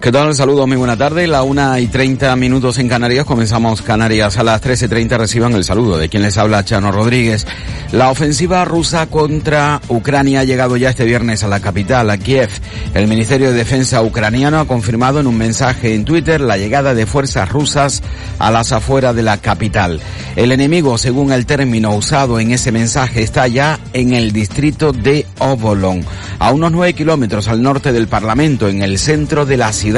¿Qué tal? Saludos, muy buena tarde. La una y treinta minutos en Canarias. Comenzamos Canarias a las 13.30. Reciban el saludo de quien les habla, Chano Rodríguez. La ofensiva rusa contra Ucrania ha llegado ya este viernes a la capital, a Kiev. El Ministerio de Defensa ucraniano ha confirmado en un mensaje en Twitter la llegada de fuerzas rusas a las afueras de la capital. El enemigo, según el término usado en ese mensaje, está ya en el distrito de Obolon, a unos nueve kilómetros al norte del Parlamento, en el centro de la ciudad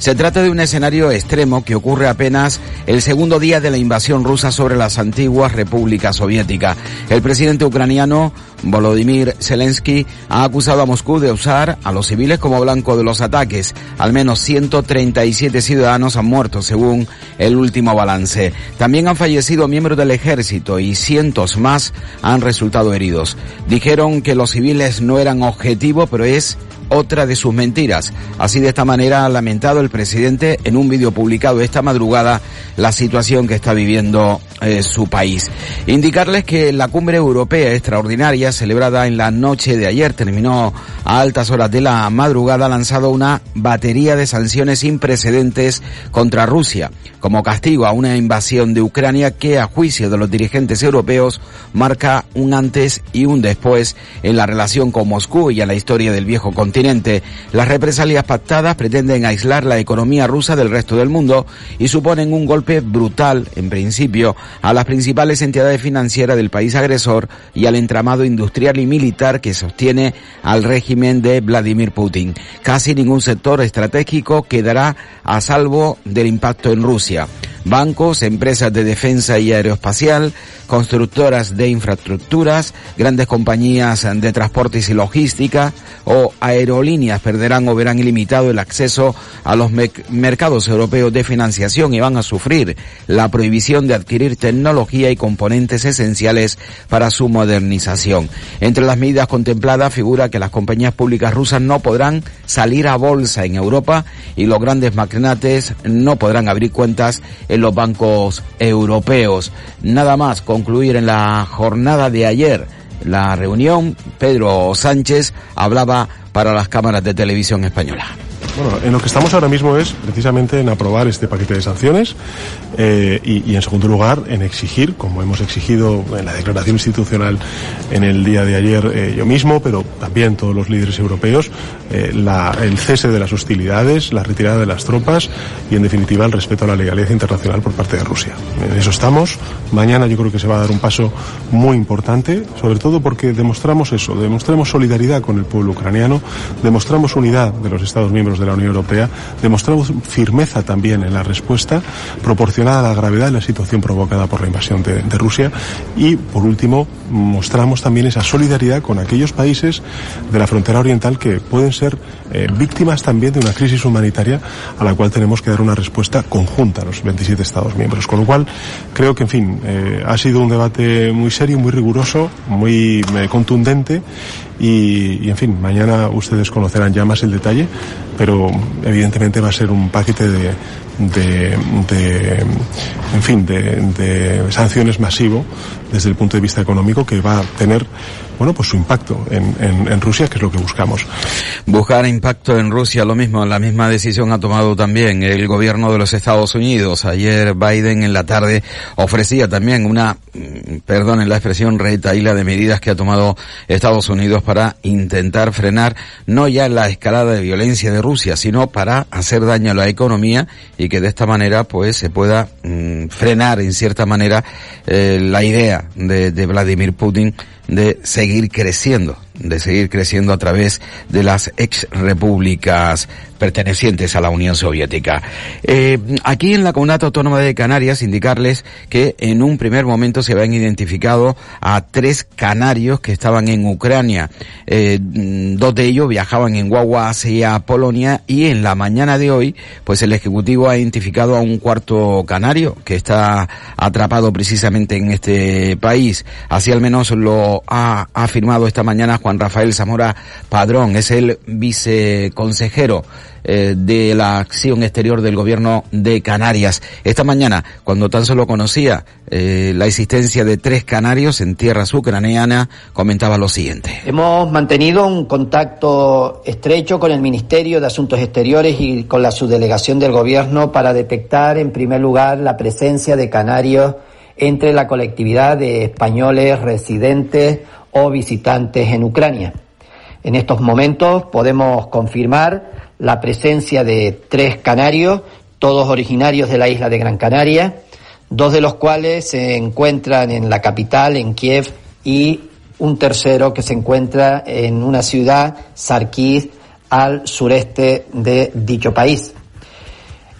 se trata de un escenario extremo que ocurre apenas el segundo día de la invasión rusa sobre las antiguas repúblicas soviéticas. El presidente ucraniano Volodymyr Zelensky ha acusado a Moscú de usar a los civiles como blanco de los ataques. Al menos 137 ciudadanos han muerto según el último balance. También han fallecido miembros del ejército y cientos más han resultado heridos. Dijeron que los civiles no eran objetivo, pero es otra de sus mentiras. Así de esta manera ha lamentado el presidente en un vídeo publicado esta madrugada la situación que está viviendo eh, su país. Indicarles que la cumbre europea extraordinaria celebrada en la noche de ayer terminó a altas horas de la madrugada ha lanzado una batería de sanciones sin precedentes contra Rusia como castigo a una invasión de Ucrania que a juicio de los dirigentes europeos marca un antes y un después en la relación con Moscú y en la historia del viejo continente. Las represalias pactadas pretenden aislar la economía rusa del resto del mundo y suponen un golpe brutal, en principio, a las principales entidades financieras del país agresor y al entramado industrial y militar que sostiene al régimen de Vladimir Putin. Casi ningún sector estratégico quedará a salvo del impacto en Rusia. Bancos, empresas de defensa y aeroespacial, constructoras de infraestructuras, grandes compañías de transportes y logística o aerolíneas perderán o verán ilimitado el acceso a los mercados europeos de financiación y van a sufrir la prohibición de adquirir tecnología y componentes esenciales para su modernización. Entre las medidas contempladas figura que las compañías públicas rusas no podrán salir a bolsa en Europa y los grandes magnates no podrán abrir cuentas en los bancos europeos. Nada más concluir en la jornada de ayer la reunión, Pedro Sánchez hablaba para las cámaras de televisión española. Bueno, en lo que estamos ahora mismo es precisamente en aprobar este paquete de sanciones eh, y, en segundo lugar en exigir, como hemos exigido en la declaración institucional en el día de ayer eh, yo mismo, pero también todos los líderes europeos, eh, el cese de las hostilidades, la retirada de las tropas y en definitiva el respeto a la legalidad internacional por parte de Rusia. En eso estamos. Mañana yo creo que se va a dar un paso muy importante, sobre todo porque demostramos eso, demostramos solidaridad con el pueblo ucraniano, demostramos unidad de los Estados miembros de la Unión Europea, demostramos firmeza también en la respuesta proporcionada a la gravedad de la situación provocada por la invasión de, Rusia. Y, por último, mostramos también esa solidaridad con aquellos países de la frontera oriental que pueden ser eh, víctimas también de una crisis humanitaria a la cual tenemos que dar una respuesta conjunta los 27 Estados miembros. Con lo cual, creo que, en fin, eh, ha sido un debate muy serio, muy riguroso, muy eh, contundente y, en fin, mañana ustedes conocerán ya más el detalle, pero evidentemente va a ser un paquete de, de, de en fin, de, de sanciones masivo desde el punto de vista económico que va a tener bueno, pues su impacto en, en, Rusia, que es lo que buscamos. Buscar impacto en Rusia, lo mismo, la misma decisión ha tomado también el gobierno de los Estados Unidos. Ayer Biden en la tarde ofrecía también una, mm, perdonen la expresión, retaíla de medidas que ha tomado Estados Unidos para intentar frenar no ya la escalada de violencia de Rusia, sino para hacer daño a la economía y que de esta manera pues se pueda mm, frenar en cierta manera eh, la idea de, de Vladimir Putin de seguir creciendo de seguir creciendo a través de las ex repúblicas pertenecientes a la Unión Soviética. Eh, aquí en la Comunidad Autónoma de Canarias indicarles que en un primer momento se habían identificado a tres canarios que estaban en Ucrania. Eh, dos de ellos viajaban en guagua hacia Polonia y en la mañana de hoy, pues el Ejecutivo ha identificado a un cuarto canario que está atrapado precisamente en este país. Así al menos lo ha afirmado esta mañana Juan Rafael Zamora Padrón, es el viceconsejero eh, de la acción exterior del gobierno de Canarias. Esta mañana, cuando tan solo conocía eh, la existencia de tres canarios en tierras ucranianas, comentaba lo siguiente. Hemos mantenido un contacto estrecho con el Ministerio de Asuntos Exteriores y con la subdelegación del gobierno para detectar, en primer lugar, la presencia de canarios entre la colectividad de españoles residentes o visitantes en Ucrania. En estos momentos podemos confirmar la presencia de tres canarios, todos originarios de la isla de Gran Canaria, dos de los cuales se encuentran en la capital, en Kiev, y un tercero que se encuentra en una ciudad, Sarkiv, al sureste de dicho país.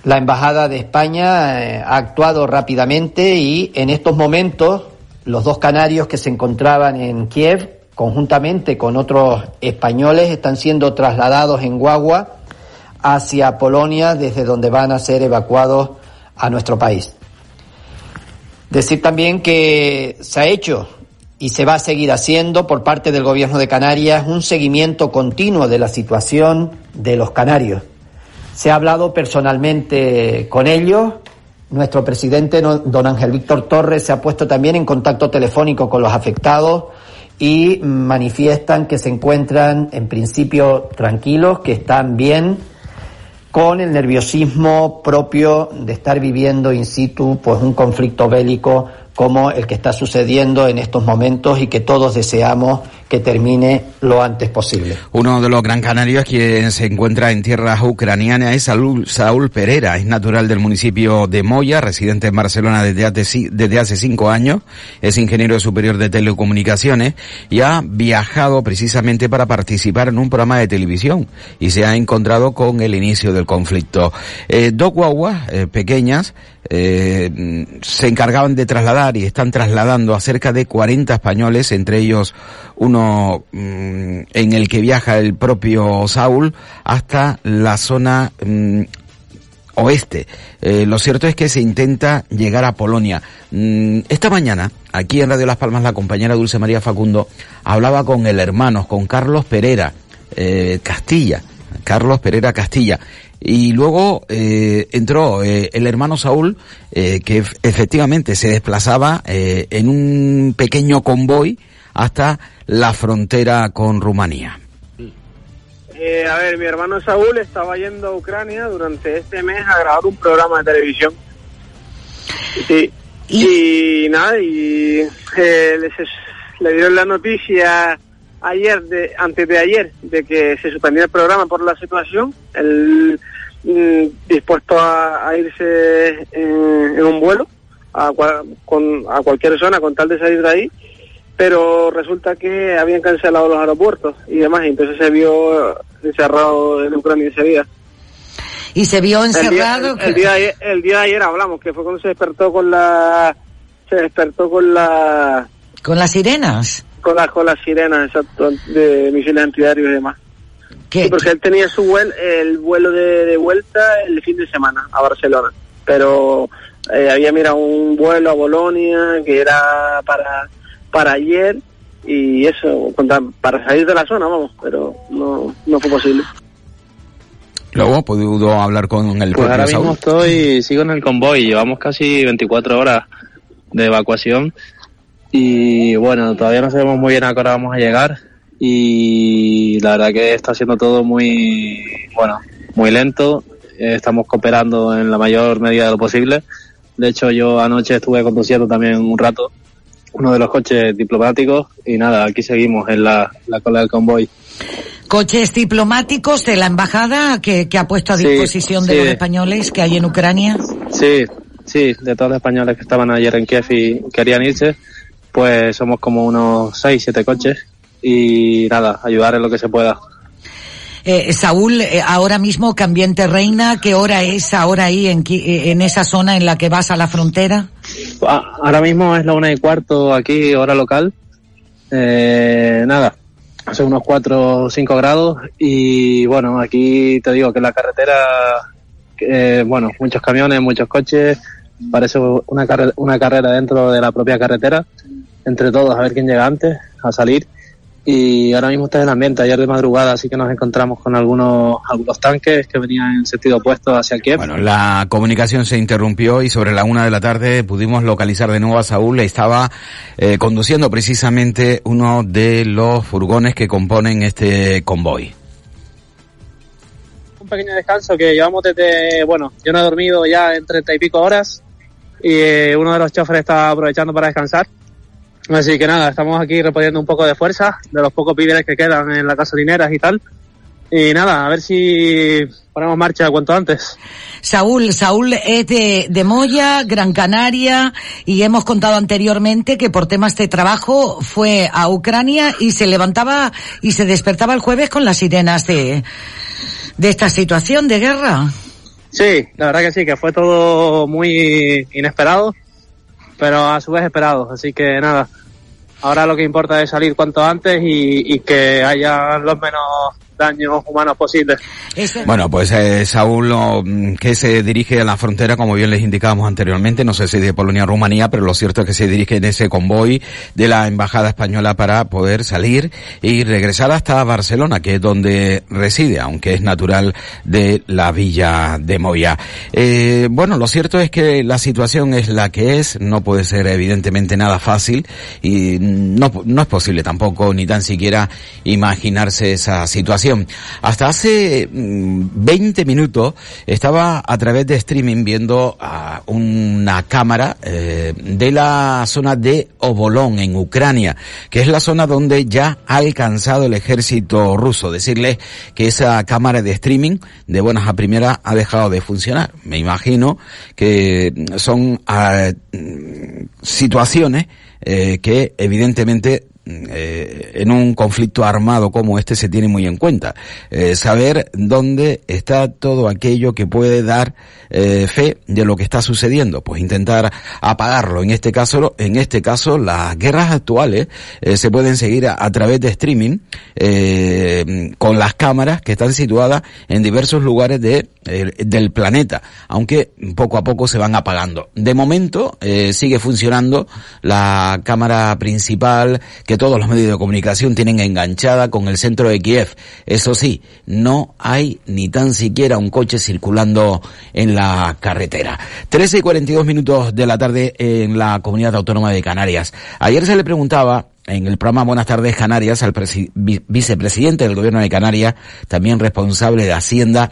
La Embajada de España eh, ha actuado rápidamente y en estos momentos los dos canarios que se encontraban en Kiev, conjuntamente con otros españoles, están siendo trasladados en guagua hacia Polonia, desde donde van a ser evacuados a nuestro país. Decir también que se ha hecho y se va a seguir haciendo por parte del Gobierno de Canarias un seguimiento continuo de la situación de los canarios se ha hablado personalmente con ellos. Nuestro presidente, don Ángel Víctor Torres, se ha puesto también en contacto telefónico con los afectados y manifiestan que se encuentran en principio tranquilos, que están bien, con el nerviosismo propio de estar viviendo in situ pues un conflicto bélico como el que está sucediendo en estos momentos y que todos deseamos que termine lo antes posible. Uno de los gran canarios quien se encuentra en tierras ucranianas es Saúl, Saúl Pereira, es natural del municipio de Moya, residente en Barcelona desde hace, cinco años, es ingeniero superior de telecomunicaciones y ha viajado precisamente para participar en un programa de televisión y se ha encontrado con el inicio del conflicto. Eh, dos guaguas eh, pequeñas eh, se encargaban de trasladar y están trasladando a cerca de 40 españoles, entre ellos uno mm, en el que viaja el propio Saúl, hasta la zona mm, oeste. Eh, lo cierto es que se intenta llegar a Polonia. Mm, esta mañana, aquí en Radio Las Palmas, la compañera Dulce María Facundo hablaba con el hermano, con Carlos Pereira eh, Castilla. Carlos Pereira Castilla. Y luego eh, entró eh, el hermano Saúl, eh, que efectivamente se desplazaba eh, en un pequeño convoy hasta la frontera con Rumanía. Eh, a ver, mi hermano Saúl estaba yendo a Ucrania durante este mes a grabar un programa de televisión. Sí. Y, nada, y eh, les, le dieron la noticia ayer, de, antes de ayer, de que se suspendía el programa por la situación. Él mm, dispuesto a, a irse en, en un vuelo a, con, a cualquier zona con tal de salir de ahí pero resulta que habían cancelado los aeropuertos y demás, y entonces se vio encerrado en Ucrania ese día. Y se vio El día, encerrado. el, el día de ayer, el día de ayer hablamos, que fue cuando se despertó con la... Se despertó con la... Con las sirenas. Con, la, con las sirenas, exacto, de misiles antiaéreos y demás. Sí, porque él tenía su vuelo, el vuelo de, de vuelta el fin de semana a Barcelona, pero eh, había mirado un vuelo a Bolonia que era para para ayer y eso contra- para salir de la zona, vamos, pero no, no fue posible. Luego pudo hablar con el Pues propio ahora Saúl. mismo estoy, sigo en el convoy, llevamos casi 24 horas de evacuación y bueno, todavía no sabemos muy bien a qué hora vamos a llegar y la verdad que está siendo todo muy, bueno, muy lento, estamos cooperando en la mayor medida de lo posible. De hecho, yo anoche estuve conduciendo también un rato uno de los coches diplomáticos y nada, aquí seguimos en la, la cola del convoy. coches diplomáticos de la embajada que, que ha puesto a Sí, disposición de sí. los españoles que hay en Ucrania. Sí, sí, de todos los españoles que estaban ayer en Kiev y querían irse, pues somos como unos seis, siete coches y nada, ayudar en lo que se pueda. Eh, Saúl, eh, ahora mismo Cambiente Reina, ¿qué hora es ahora ahí en, eh, en esa zona en la que vas a la frontera? Ah, Ahora mismo es la una y cuarto aquí, hora local. Eh, nada, hace unos cuatro o cinco grados y bueno, aquí te digo que la carretera, eh, bueno, muchos camiones, muchos coches, parece una, carre- una carrera dentro de la propia carretera, entre todos a ver quién llega antes a salir y ahora mismo está en el ambiente. Ayer de madrugada así que nos encontramos con algunos, algunos tanques que venían en sentido opuesto hacia Kiev. Bueno, la comunicación se interrumpió y sobre la una de la tarde pudimos localizar de nuevo a Saúl. Estaba eh, conduciendo precisamente uno de los furgones que componen este convoy. Un pequeño descanso que llevamos desde, bueno, yo no he dormido ya en treinta y pico horas y eh, uno de los choferes está aprovechando para descansar Así que nada, estamos aquí reponiendo un poco de fuerza de los pocos víveres que quedan en las gasolineras y tal. Y nada, a ver si ponemos marcha cuanto antes. Saúl, Saúl es de, de Moya, Gran Canaria, y hemos contado anteriormente que por temas de trabajo fue a Ucrania y se levantaba y se despertaba el jueves con las sirenas de, de esta situación de guerra. Sí, la verdad que sí, que fue todo muy inesperado, pero a su vez esperado. Así que nada, Ahora lo que importa es salir cuanto antes y, y que haya los menos daños humanos posibles. Bueno, pues eh, Saúl, mm, que se dirige a la frontera, como bien les indicábamos anteriormente, no sé si de Polonia a Rumanía, pero lo cierto es que se dirige en ese convoy de la Embajada Española para poder salir y regresar hasta Barcelona, que es donde reside, aunque es natural de la villa de Moya. Eh, bueno, lo cierto es que la situación es la que es, no puede ser evidentemente nada fácil y no, no es posible tampoco ni tan siquiera imaginarse esa situación hasta hace 20 mm, minutos estaba a través de streaming viendo a una cámara eh, de la zona de Obolón en Ucrania, que es la zona donde ya ha alcanzado el ejército ruso. Decirles que esa cámara de streaming de buenas a primeras ha dejado de funcionar. Me imagino que son ah, mm, situaciones eh, que evidentemente eh, en un conflicto armado como este se tiene muy en cuenta. Eh, saber dónde está todo aquello que puede dar eh, fe de lo que está sucediendo, pues intentar apagarlo. En este caso, en este caso, las guerras actuales se pueden seguir a, través de streaming con las cámaras que están situadas en diversos lugares de, del planeta, aunque poco a poco se van apagando. De momento sigue funcionando la cámara principal que todos los medios de comunicación tienen enganchada con el centro de Kiev. Eso sí, no hay ni tan siquiera un coche circulando en la carretera. 13 y 42 minutos de la tarde en la comunidad autónoma de Canarias. Ayer se le preguntaba en el programa Buenas tardes Canarias al vicepresidente del gobierno de Canarias, también responsable de Hacienda,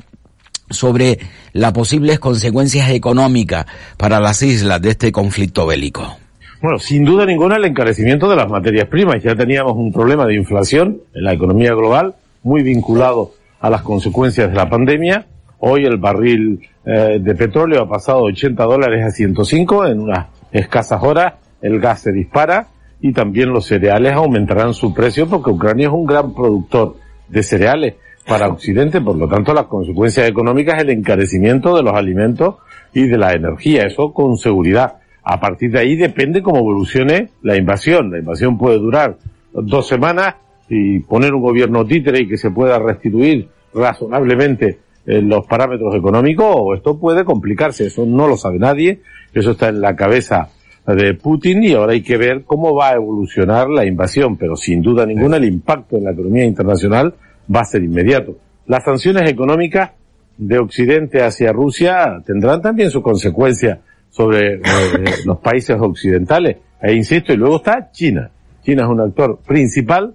sobre las posibles consecuencias económicas para las islas de este conflicto bélico. Bueno, sin duda ninguna el encarecimiento de las materias primas. Ya teníamos un problema de inflación en la economía global, muy vinculado a las consecuencias de la pandemia. Hoy el barril eh, de petróleo ha pasado 80 dólares a 105 en unas escasas horas. El gas se dispara y también los cereales aumentarán su precio porque Ucrania es un gran productor de cereales para Occidente. Por lo tanto, las consecuencias económicas es el encarecimiento de los alimentos y de la energía. Eso con seguridad. A partir de ahí depende cómo evolucione la invasión. La invasión puede durar dos semanas y poner un gobierno títere y que se pueda restituir razonablemente en los parámetros económicos o esto puede complicarse. Eso no lo sabe nadie. Eso está en la cabeza de Putin y ahora hay que ver cómo va a evolucionar la invasión. Pero sin duda ninguna el impacto en la economía internacional va a ser inmediato. Las sanciones económicas de Occidente hacia Rusia tendrán también sus consecuencias sobre eh, los países occidentales. E insisto, y luego está China. China es un actor principal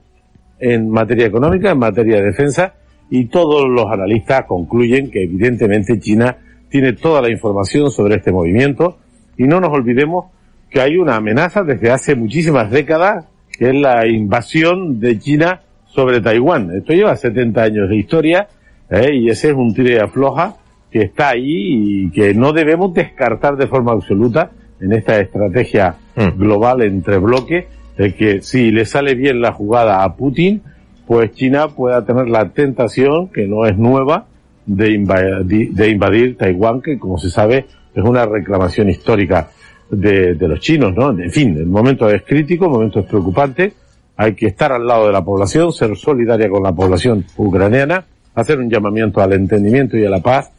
en materia económica, en materia de defensa, y todos los analistas concluyen que evidentemente China tiene toda la información sobre este movimiento, y no nos olvidemos que hay una amenaza desde hace muchísimas décadas, que es la invasión de China sobre Taiwán. Esto lleva 70 años de historia, ¿eh? y ese es un tire afloja que está ahí y que no debemos descartar de forma absoluta en esta estrategia hmm. global entre bloques, de que si le sale bien la jugada a Putin, pues China pueda tener la tentación, que no es nueva, de invadir, de invadir Taiwán, que como se sabe es una reclamación histórica de, de los chinos, ¿no? En fin, el momento es crítico, el momento es preocupante, hay que estar al lado de la población, ser solidaria con la población ucraniana, hacer un llamamiento al entendimiento y a la paz,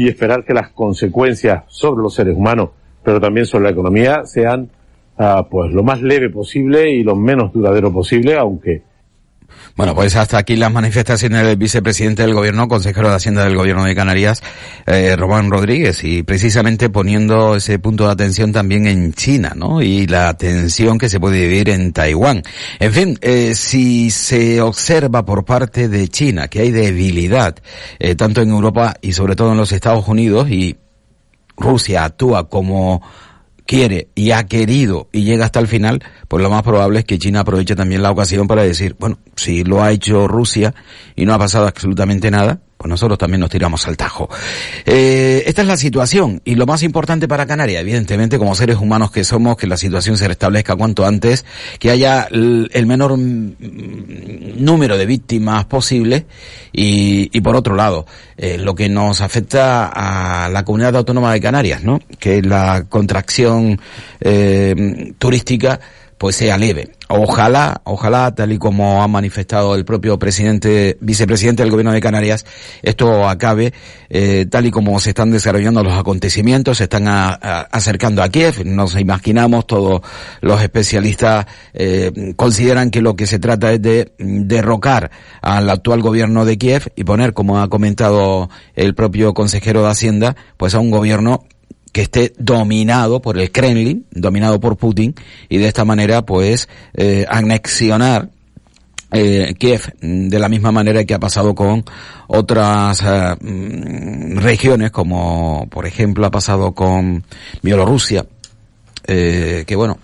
y esperar que las consecuencias sobre los seres humanos, pero también sobre la economía, sean uh, pues lo más leve posible y lo menos duradero posible, aunque Bueno, pues hasta aquí las manifestaciones del vicepresidente del gobierno, consejero de Hacienda del gobierno de Canarias, eh, Román Rodríguez, y precisamente poniendo ese punto de atención también en China, ¿no? Y la tensión que se puede vivir en Taiwán. En fin, eh, si se observa por parte de China que hay debilidad, eh, tanto en Europa y sobre todo en los Estados Unidos, y Rusia actúa como quiere y ha querido y llega hasta el final, pues lo más probable es que China aproveche también la ocasión para decir, bueno, si lo ha hecho Rusia y no ha pasado absolutamente nada, pues nosotros también nos tiramos al tajo. Eh, esta es la situación y lo más importante para Canarias, evidentemente como seres humanos que somos, que la situación se restablezca cuanto antes, que haya el menor número de víctimas posible y, y por otro lado, eh, lo que nos afecta a la comunidad autónoma de Canarias, ¿no? Que la contracción eh, turística pues sea leve. Ojalá, ojalá, tal y como ha manifestado el propio presidente, vicepresidente del gobierno de Canarias, esto acabe eh, tal y como se están desarrollando los acontecimientos, se están acercando a Kiev, nos imaginamos, todos los especialistas eh, consideran que lo que se trata es de derrocar al actual gobierno de Kiev y poner, como ha comentado el propio consejero de Hacienda, pues a un gobierno que esté dominado por el Kremlin, dominado por Putin, y de esta manera, pues, eh, anexionar eh, Kiev de la misma manera que ha pasado con otras eh, mm, regiones, como por ejemplo ha pasado con Bielorrusia, eh, que bueno,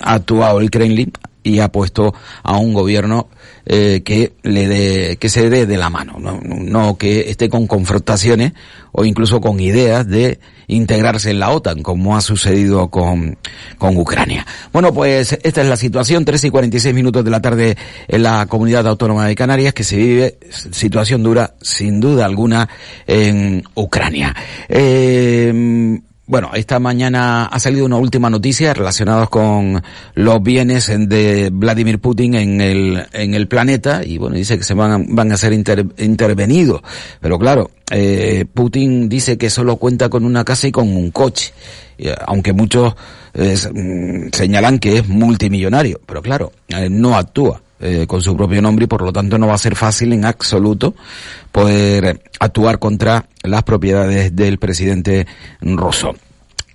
ha actuado el Kremlin y ha puesto a un gobierno eh, que le dé, que se dé de la mano, no, no que esté con confrontaciones o incluso con ideas de integrarse en la OTAN, como ha sucedido con, con Ucrania. Bueno, pues esta es la situación, 3 y 46 minutos de la tarde en la comunidad autónoma de Canarias, que se vive situación dura, sin duda alguna, en Ucrania. Eh, bueno, esta mañana ha salido una última noticia relacionada con los bienes de Vladimir Putin en el, en el planeta y bueno, dice que se van, van a ser intervenidos. Pero claro, eh, Putin dice que solo cuenta con una casa y con un coche, aunque muchos eh, señalan que es multimillonario, pero claro, eh, no actúa. Eh, con su propio nombre y por lo tanto no va a ser fácil en absoluto poder actuar contra las propiedades del presidente ruso.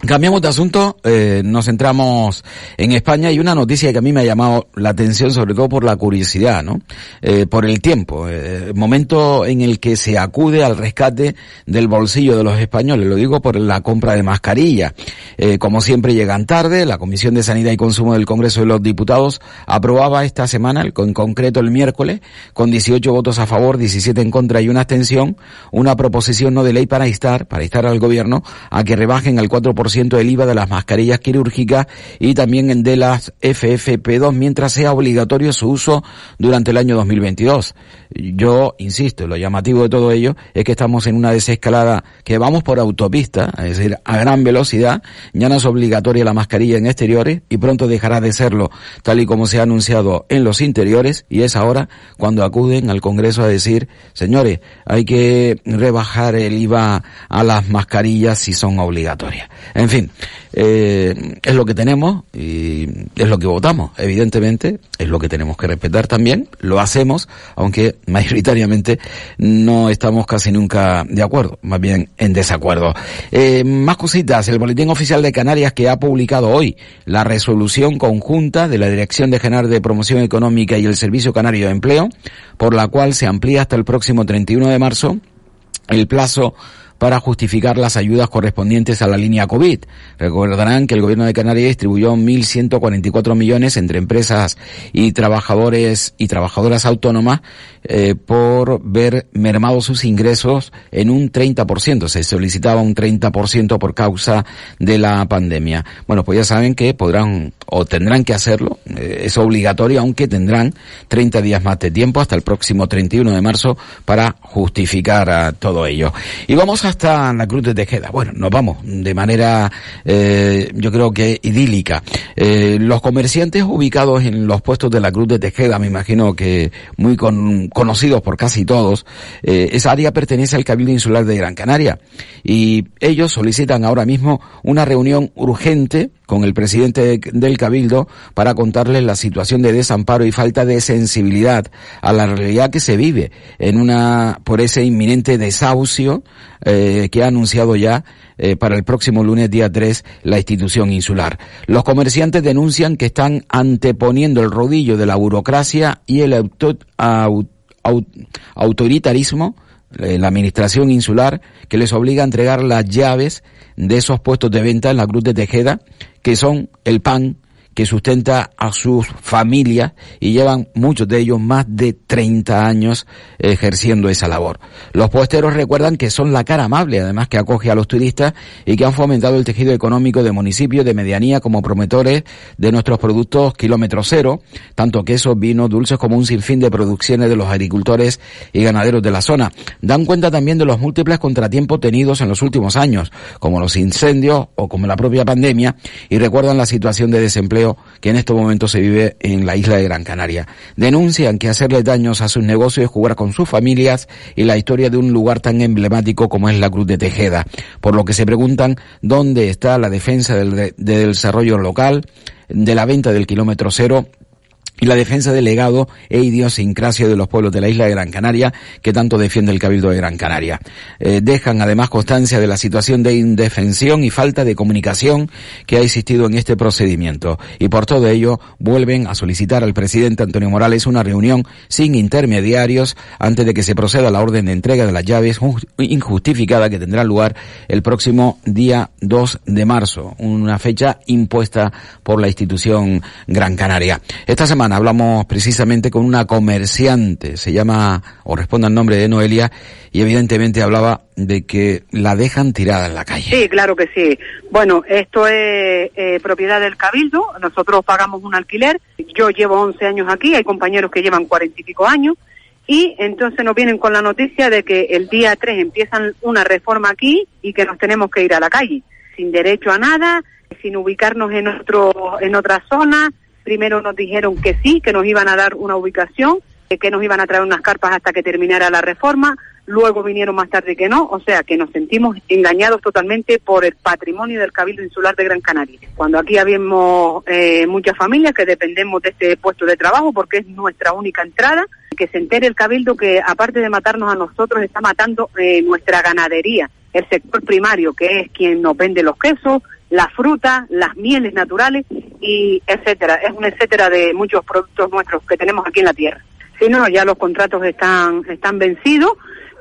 Cambiamos de asunto, eh, nos centramos en España y una noticia que a mí me ha llamado la atención sobre todo por la curiosidad, ¿no? Eh, por el tiempo, eh, momento en el que se acude al rescate del bolsillo de los españoles, lo digo por la compra de mascarillas. Eh, como siempre llegan tarde, la Comisión de Sanidad y Consumo del Congreso de los Diputados aprobaba esta semana, en concreto el miércoles, con 18 votos a favor, 17 en contra y una abstención, una proposición no de ley para instar, para instar al gobierno a que rebajen al 4% del IVA de las mascarillas quirúrgicas y también de las FFP2 mientras sea obligatorio su uso durante el año 2022. Yo insisto, lo llamativo de todo ello es que estamos en una desescalada que vamos por autopista, es decir, a gran velocidad, ya no es obligatoria la mascarilla en exteriores y pronto dejará de serlo tal y como se ha anunciado en los interiores y es ahora cuando acuden al Congreso a decir, señores, hay que rebajar el IVA a las mascarillas si son obligatorias. En fin, eh, es lo que tenemos y es lo que votamos. Evidentemente, es lo que tenemos que respetar también. Lo hacemos, aunque mayoritariamente no estamos casi nunca de acuerdo, más bien en desacuerdo. Eh, más cositas. El Boletín Oficial de Canarias que ha publicado hoy la resolución conjunta de la Dirección de General de Promoción Económica y el Servicio Canario de Empleo, por la cual se amplía hasta el próximo 31 de marzo el plazo para justificar las ayudas correspondientes a la línea COVID. Recordarán que el gobierno de Canarias distribuyó 1.144 millones entre empresas y trabajadores y trabajadoras autónomas eh, por ver mermados sus ingresos en un 30%. Se solicitaba un 30% por causa de la pandemia. Bueno, pues ya saben que podrán o tendrán que hacerlo. Eh, es obligatorio, aunque tendrán 30 días más de tiempo hasta el próximo 31 de marzo para justificar todo ello. Y vamos hasta la Cruz de Tejeda. Bueno, nos vamos de manera, eh, yo creo que idílica. Eh, los comerciantes ubicados en los puestos de la Cruz de Tejeda, me imagino que muy conocidos por casi todos, eh, esa área pertenece al Cabildo Insular de Gran Canaria y ellos solicitan ahora mismo una reunión urgente con el presidente del Cabildo para contarles la situación de desamparo y falta de sensibilidad a la realidad que se vive en una por ese inminente desahucio eh, que ha anunciado ya eh, para el próximo lunes día 3 la institución insular. Los comerciantes denuncian que están anteponiendo el rodillo de la burocracia y el autoritarismo eh, la administración insular que les obliga a entregar las llaves de esos puestos de venta en la Cruz de Tejeda, que son el pan, que sustenta a sus familias y llevan muchos de ellos más de 30 años ejerciendo esa labor. Los puesteros recuerdan que son la cara amable, además que acoge a los turistas y que han fomentado el tejido económico de municipios de medianía como promotores de nuestros productos kilómetro cero, tanto quesos, vinos, dulces como un sinfín de producciones de los agricultores y ganaderos de la zona. Dan cuenta también de los múltiples contratiempos tenidos en los últimos años, como los incendios o como la propia pandemia, y recuerdan la situación de desempleo que en este momento se vive en la isla de Gran Canaria. Denuncian que hacerle daños a sus negocios es jugar con sus familias y la historia de un lugar tan emblemático como es la Cruz de Tejeda, por lo que se preguntan dónde está la defensa del desarrollo local, de la venta del kilómetro cero y la defensa del legado e idiosincrasia de los pueblos de la isla de Gran Canaria que tanto defiende el Cabildo de Gran Canaria. Eh, dejan además constancia de la situación de indefensión y falta de comunicación que ha existido en este procedimiento y por todo ello vuelven a solicitar al presidente Antonio Morales una reunión sin intermediarios antes de que se proceda a la orden de entrega de las llaves injustificada que tendrá lugar el próximo día 2 de marzo, una fecha impuesta por la institución Gran Canaria. Esta semana hablamos precisamente con una comerciante, se llama o responde al nombre de Noelia, y evidentemente hablaba de que la dejan tirada en la calle. Sí, claro que sí. Bueno, esto es eh, propiedad del Cabildo, nosotros pagamos un alquiler, yo llevo 11 años aquí, hay compañeros que llevan cuarenta y pico años, y entonces nos vienen con la noticia de que el día 3 empiezan una reforma aquí y que nos tenemos que ir a la calle, sin derecho a nada, sin ubicarnos en, otro, en otra zona, Primero nos dijeron que sí, que nos iban a dar una ubicación, que nos iban a traer unas carpas hasta que terminara la reforma, luego vinieron más tarde que no, o sea que nos sentimos engañados totalmente por el patrimonio del Cabildo Insular de Gran Canaria. Cuando aquí habíamos eh, muchas familias que dependemos de este puesto de trabajo porque es nuestra única entrada, que se entere el Cabildo que aparte de matarnos a nosotros está matando eh, nuestra ganadería, el sector primario que es quien nos vende los quesos, la fruta, las mieles naturales y etcétera. Es un etcétera de muchos productos nuestros que tenemos aquí en la tierra. Si no, ya los contratos están, están vencidos,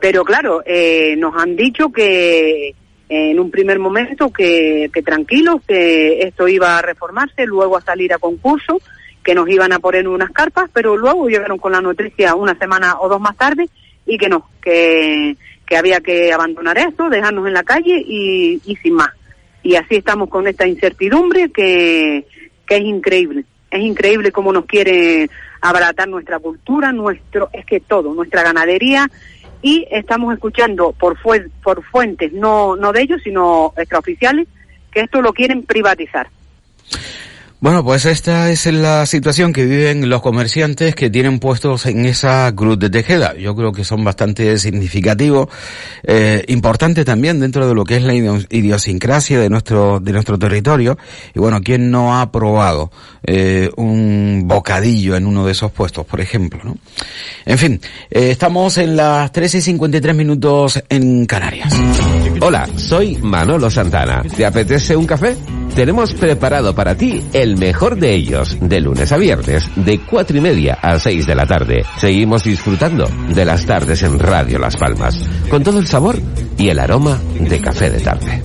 pero claro, eh, nos han dicho que en un primer momento que, que tranquilos, que esto iba a reformarse, luego a salir a concurso, que nos iban a poner unas carpas, pero luego llegaron con la noticia una semana o dos más tarde y que no, que, que había que abandonar esto, dejarnos en la calle y, y sin más y así estamos con esta incertidumbre que, es increíble. Es increíble cómo nos quiere abaratar nuestra cultura, nuestro, es que todo, nuestra ganadería y estamos escuchando por, por fuentes no, no de ellos, sino extraoficiales, que esto lo quieren privatizar. Bueno, pues esta es la situación que viven los comerciantes que tienen puestos en esa cruz de Tejeda. Yo creo que son bastante significativos, eh, importante también dentro de lo que es la idiosincrasia de nuestro de nuestro territorio. Y bueno, ¿quién no ha probado eh, un bocadillo en uno de esos puestos, por ejemplo? ¿no? En fin, eh, estamos en las 13 y 53 minutos en Canarias. Hola, soy Manolo Santana. ¿Te apetece un café? Tenemos preparado para ti el mejor de ellos, de lunes a viernes, de cuatro y media a seis de la tarde. Seguimos disfrutando de las tardes en Radio Las Palmas, con todo el sabor y el aroma de café de tarde.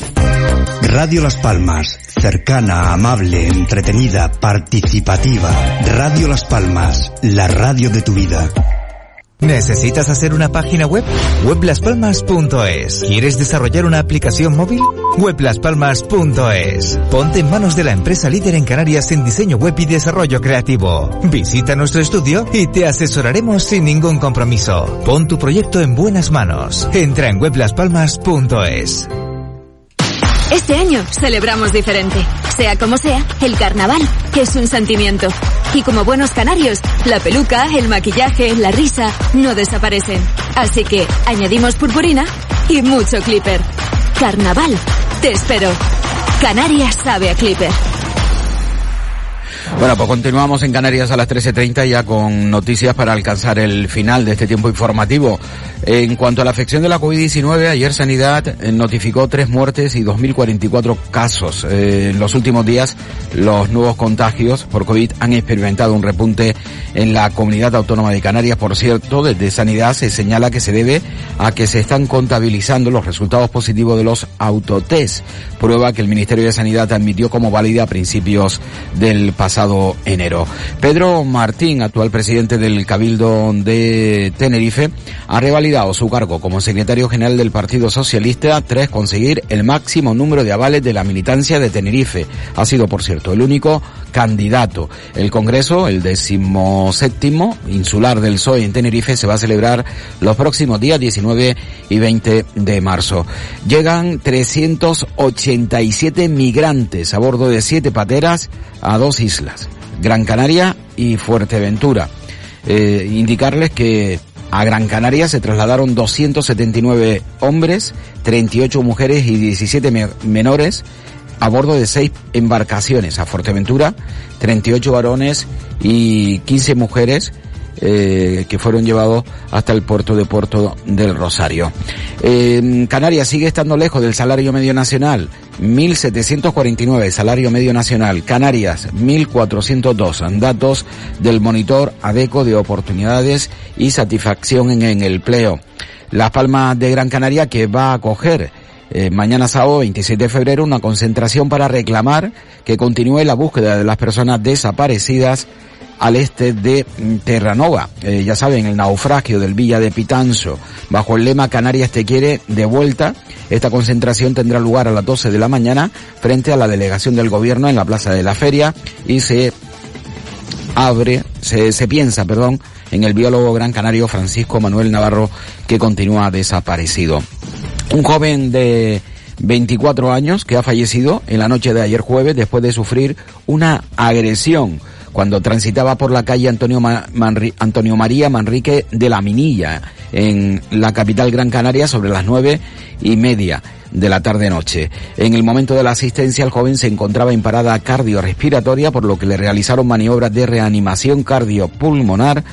Radio Las Palmas, cercana, amable, entretenida, participativa. Radio Las Palmas, la radio de tu vida. ¿Necesitas hacer una página web? Weblaspalmas.es. ¿Quieres desarrollar una aplicación móvil? Weblaspalmas.es. Ponte en manos de la empresa líder en Canarias en diseño web y desarrollo creativo. Visita nuestro estudio y te asesoraremos sin ningún compromiso. Pon tu proyecto en buenas manos. Entra en weblaspalmas.es. Este año celebramos diferente. Sea como sea, el carnaval es un sentimiento. Y como buenos canarios, la peluca, el maquillaje, la risa no desaparecen. Así que añadimos purpurina y mucho clipper. Carnaval, te espero. Canarias sabe a clipper. Bueno, pues continuamos en Canarias a las 13.30 ya con noticias para alcanzar el final de este tiempo informativo. En cuanto a la afección de la COVID-19, ayer Sanidad eh, notificó tres muertes y 2.044 casos. Eh, en los últimos días, los nuevos contagios por COVID han experimentado un repunte en la comunidad autónoma de Canarias. Por cierto, desde Sanidad se señala que se debe a que se están contabilizando los resultados positivos de los autotest, prueba que el Ministerio de Sanidad admitió como válida a principios del pasado enero. Pedro Martín, actual presidente del Cabildo de Tenerife, ha revalidado su cargo como secretario general del Partido Socialista tras conseguir el máximo número de avales de la militancia de Tenerife. Ha sido, por cierto, el único candidato. El Congreso, el decimoséptimo insular del PSOE en Tenerife, se va a celebrar los próximos días 19 y 20 de marzo. Llegan 387 migrantes a bordo de siete pateras a dos islas, Gran Canaria y Fuerteventura. Eh, indicarles que a Gran Canaria se trasladaron 279 hombres, 38 mujeres y 17 menores a bordo de seis embarcaciones. A Fuerteventura, 38 varones y 15 mujeres eh, que fueron llevados hasta el puerto de Puerto del Rosario. Eh, Canarias sigue estando lejos del salario medio nacional. 1.749 salario medio nacional. Canarias 1.402. Datos del monitor ADECO de oportunidades y satisfacción en, el empleo. Las Palmas de Gran Canaria que va a acoger eh, mañana sábado 26 de febrero una concentración para reclamar que continúe la búsqueda de las personas desaparecidas al este de Terranova. Eh, ya saben, el naufragio del Villa de Pitanzo, bajo el lema Canarias te quiere de vuelta. Esta concentración tendrá lugar a las 12 de la mañana frente a la delegación del gobierno en la Plaza de la Feria y se abre, se, se piensa, perdón, en el biólogo gran canario Francisco Manuel Navarro que continúa desaparecido. Un joven de 24 años que ha fallecido en la noche de ayer jueves después de sufrir una agresión cuando transitaba por la calle Antonio, Antonio María Manrique de la Minilla, en la capital Gran Canaria, sobre las nueve y media de la tarde-noche. En el momento de la asistencia, el joven se encontraba en parada cardiorrespiratoria, por lo que le realizaron maniobras de reanimación cardiopulmonar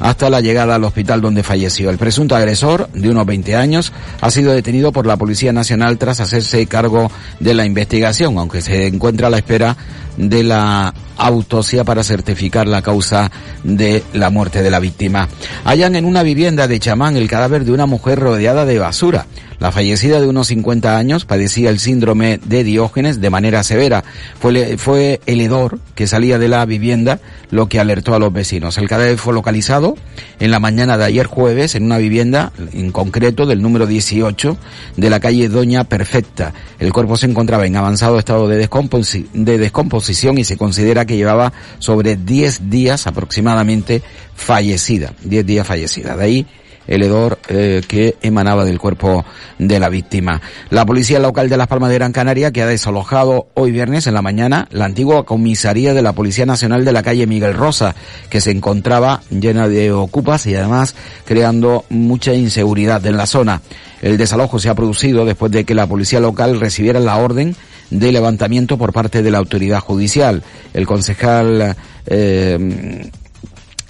hasta la llegada al hospital donde falleció. El presunto agresor, de unos 20 años, ha sido detenido por la Policía Nacional tras hacerse cargo de la investigación, aunque se encuentra a la espera de la autopsia para certificar la causa de la muerte de la víctima. Hallan en una vivienda de Chamán el cadáver de una mujer rodeada de basura. La fallecida de unos 50 años padecía el síndrome de Diógenes de manera severa. Fue, el hedor que salía de la vivienda lo que alertó a los vecinos. El cadáver fue localizado en la mañana de ayer jueves en una vivienda, en concreto del número 18 de la calle Doña Perfecta. El cuerpo se encontraba en avanzado estado de, de descomposición y se considera que llevaba sobre 10 días aproximadamente fallecida. 10 días fallecida. De ahí el hedor eh, que emanaba del cuerpo de la víctima. La policía local de Las Palmas de Gran Canaria que ha desalojado hoy viernes en la mañana la antigua comisaría de la Policía Nacional de la calle Miguel Rosa, que se encontraba llena de ocupas y además creando mucha inseguridad en la zona. El desalojo se ha producido después de que la policía local recibiera la orden de levantamiento por parte de la autoridad judicial. El concejal eh,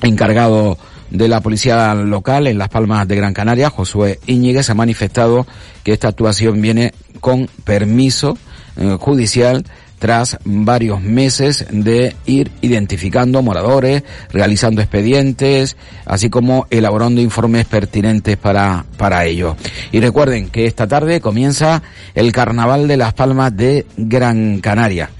encargado de la policía local en Las Palmas de Gran Canaria, Josué Íñiguez, ha manifestado que esta actuación viene con permiso eh, judicial tras varios meses de ir identificando moradores, realizando expedientes, así como elaborando informes pertinentes para, para ello. Y recuerden que esta tarde comienza el Carnaval de las Palmas de Gran Canaria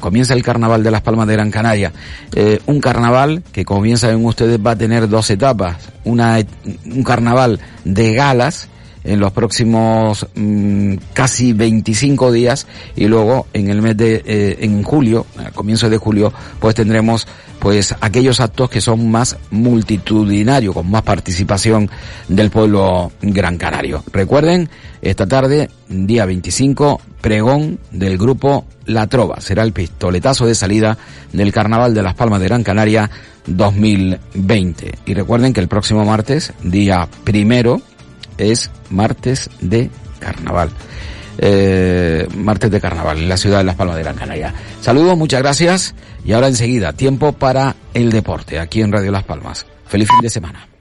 comienza el carnaval de las Palmas de Gran Canaria. Eh, un carnaval que, como bien saben ustedes, va a tener dos etapas. Una, un carnaval de galas en los próximos mm, casi 25 días y luego en el mes de eh, en julio, a comienzo de julio, pues tendremos pues aquellos actos que son más multitudinarios, con más participación del pueblo gran canario. Recuerden, esta tarde, día 25, pregón del grupo La Trova. Será el pistoletazo de salida del Carnaval de las Palmas de Gran Canaria 2020. Y recuerden que el próximo martes, día primero, es martes de Carnaval. eh, martes de carnaval en la ciudad de Las Palmas de Gran Canaria. Saludos, muchas gracias y ahora enseguida tiempo para el deporte aquí en Radio Las Palmas. Feliz fin de semana.